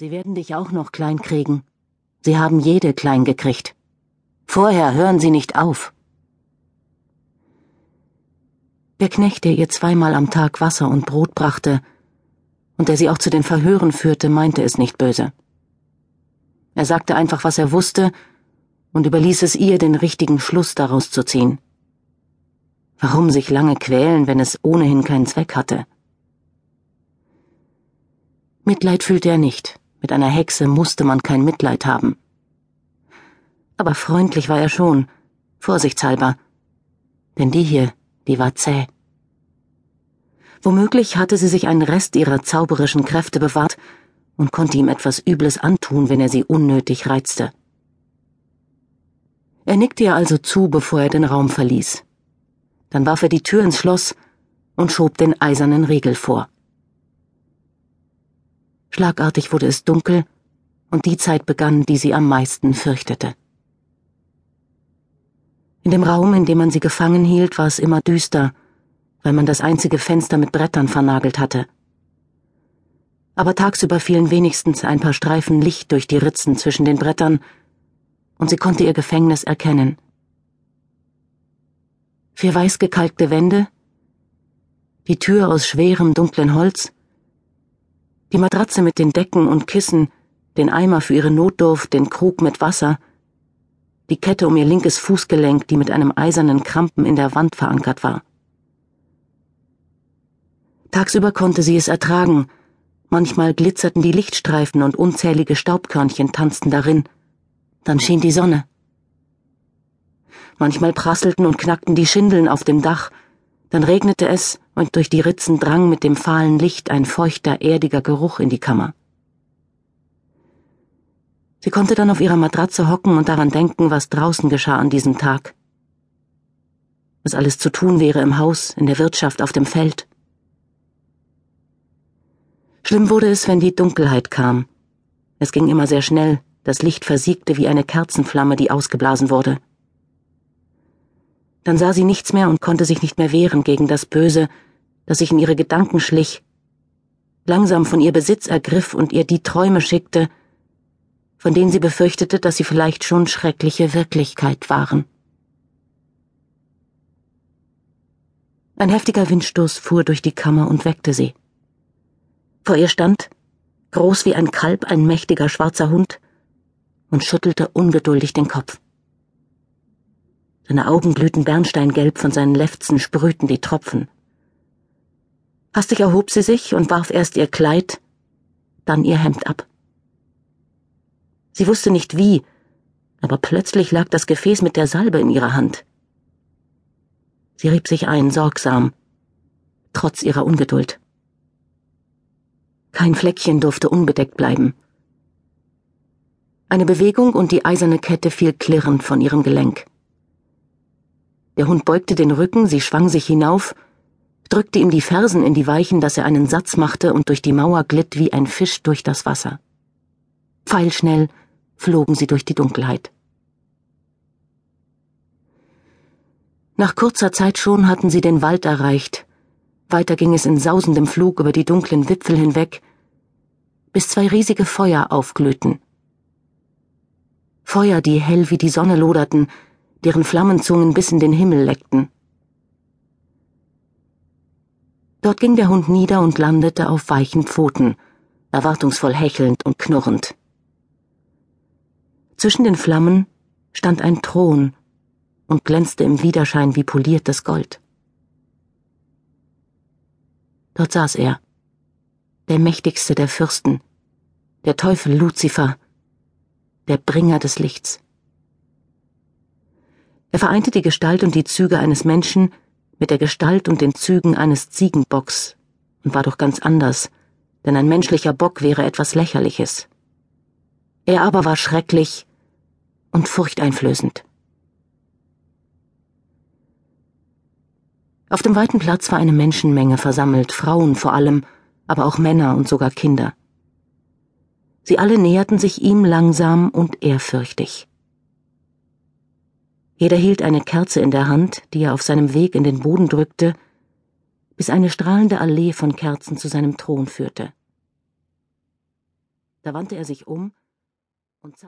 Sie werden dich auch noch klein kriegen. Sie haben jede klein gekriegt. Vorher hören Sie nicht auf. Der Knecht, der ihr zweimal am Tag Wasser und Brot brachte und der sie auch zu den Verhören führte, meinte es nicht böse. Er sagte einfach, was er wusste, und überließ es ihr, den richtigen Schluss daraus zu ziehen. Warum sich lange quälen, wenn es ohnehin keinen Zweck hatte? Mitleid fühlte er nicht. Mit einer Hexe musste man kein Mitleid haben. Aber freundlich war er schon, vorsichtshalber. Denn die hier, die war zäh. Womöglich hatte sie sich einen Rest ihrer zauberischen Kräfte bewahrt und konnte ihm etwas Übles antun, wenn er sie unnötig reizte. Er nickte ihr also zu, bevor er den Raum verließ. Dann warf er die Tür ins Schloss und schob den eisernen Riegel vor. Schlagartig wurde es dunkel, und die Zeit begann, die sie am meisten fürchtete. In dem Raum, in dem man sie gefangen hielt, war es immer düster, weil man das einzige Fenster mit Brettern vernagelt hatte. Aber tagsüber fielen wenigstens ein paar Streifen Licht durch die Ritzen zwischen den Brettern, und sie konnte ihr Gefängnis erkennen. Vier weiß gekalkte Wände, die Tür aus schwerem dunklen Holz, die Matratze mit den Decken und Kissen, den Eimer für ihre Notdurft, den Krug mit Wasser, die Kette um ihr linkes Fußgelenk, die mit einem eisernen Krampen in der Wand verankert war. Tagsüber konnte sie es ertragen, manchmal glitzerten die Lichtstreifen und unzählige Staubkörnchen tanzten darin, dann schien die Sonne. Manchmal prasselten und knackten die Schindeln auf dem Dach, dann regnete es, und durch die Ritzen drang mit dem fahlen Licht ein feuchter, erdiger Geruch in die Kammer. Sie konnte dann auf ihrer Matratze hocken und daran denken, was draußen geschah an diesem Tag. Was alles zu tun wäre im Haus, in der Wirtschaft, auf dem Feld. Schlimm wurde es, wenn die Dunkelheit kam. Es ging immer sehr schnell, das Licht versiegte wie eine Kerzenflamme, die ausgeblasen wurde. Dann sah sie nichts mehr und konnte sich nicht mehr wehren gegen das Böse, das sich in ihre Gedanken schlich, langsam von ihr Besitz ergriff und ihr die Träume schickte, von denen sie befürchtete, dass sie vielleicht schon schreckliche Wirklichkeit waren. Ein heftiger Windstoß fuhr durch die Kammer und weckte sie. Vor ihr stand, groß wie ein Kalb, ein mächtiger schwarzer Hund, und schüttelte ungeduldig den Kopf. Seine Augen glühten bernsteingelb, von seinen Lefzen sprühten die Tropfen. Hastig erhob sie sich und warf erst ihr Kleid, dann ihr Hemd ab. Sie wusste nicht wie, aber plötzlich lag das Gefäß mit der Salbe in ihrer Hand. Sie rieb sich ein, sorgsam, trotz ihrer Ungeduld. Kein Fleckchen durfte unbedeckt bleiben. Eine Bewegung und die eiserne Kette fiel klirrend von ihrem Gelenk. Der Hund beugte den Rücken, sie schwang sich hinauf, drückte ihm die Fersen in die Weichen, dass er einen Satz machte und durch die Mauer glitt wie ein Fisch durch das Wasser. Pfeilschnell flogen sie durch die Dunkelheit. Nach kurzer Zeit schon hatten sie den Wald erreicht. Weiter ging es in sausendem Flug über die dunklen Wipfel hinweg, bis zwei riesige Feuer aufglühten. Feuer, die hell wie die Sonne loderten, deren Flammenzungen bis in den Himmel leckten. Dort ging der Hund nieder und landete auf weichen Pfoten, erwartungsvoll hechelnd und knurrend. Zwischen den Flammen stand ein Thron und glänzte im Widerschein wie poliertes Gold. Dort saß er, der mächtigste der Fürsten, der Teufel Luzifer, der Bringer des Lichts. Er vereinte die Gestalt und die Züge eines Menschen mit der Gestalt und den Zügen eines Ziegenbocks und war doch ganz anders, denn ein menschlicher Bock wäre etwas Lächerliches. Er aber war schrecklich und furchteinflößend. Auf dem weiten Platz war eine Menschenmenge versammelt, Frauen vor allem, aber auch Männer und sogar Kinder. Sie alle näherten sich ihm langsam und ehrfürchtig. Jeder hielt eine Kerze in der Hand, die er auf seinem Weg in den Boden drückte, bis eine strahlende Allee von Kerzen zu seinem Thron führte. Da wandte er sich um und zeigte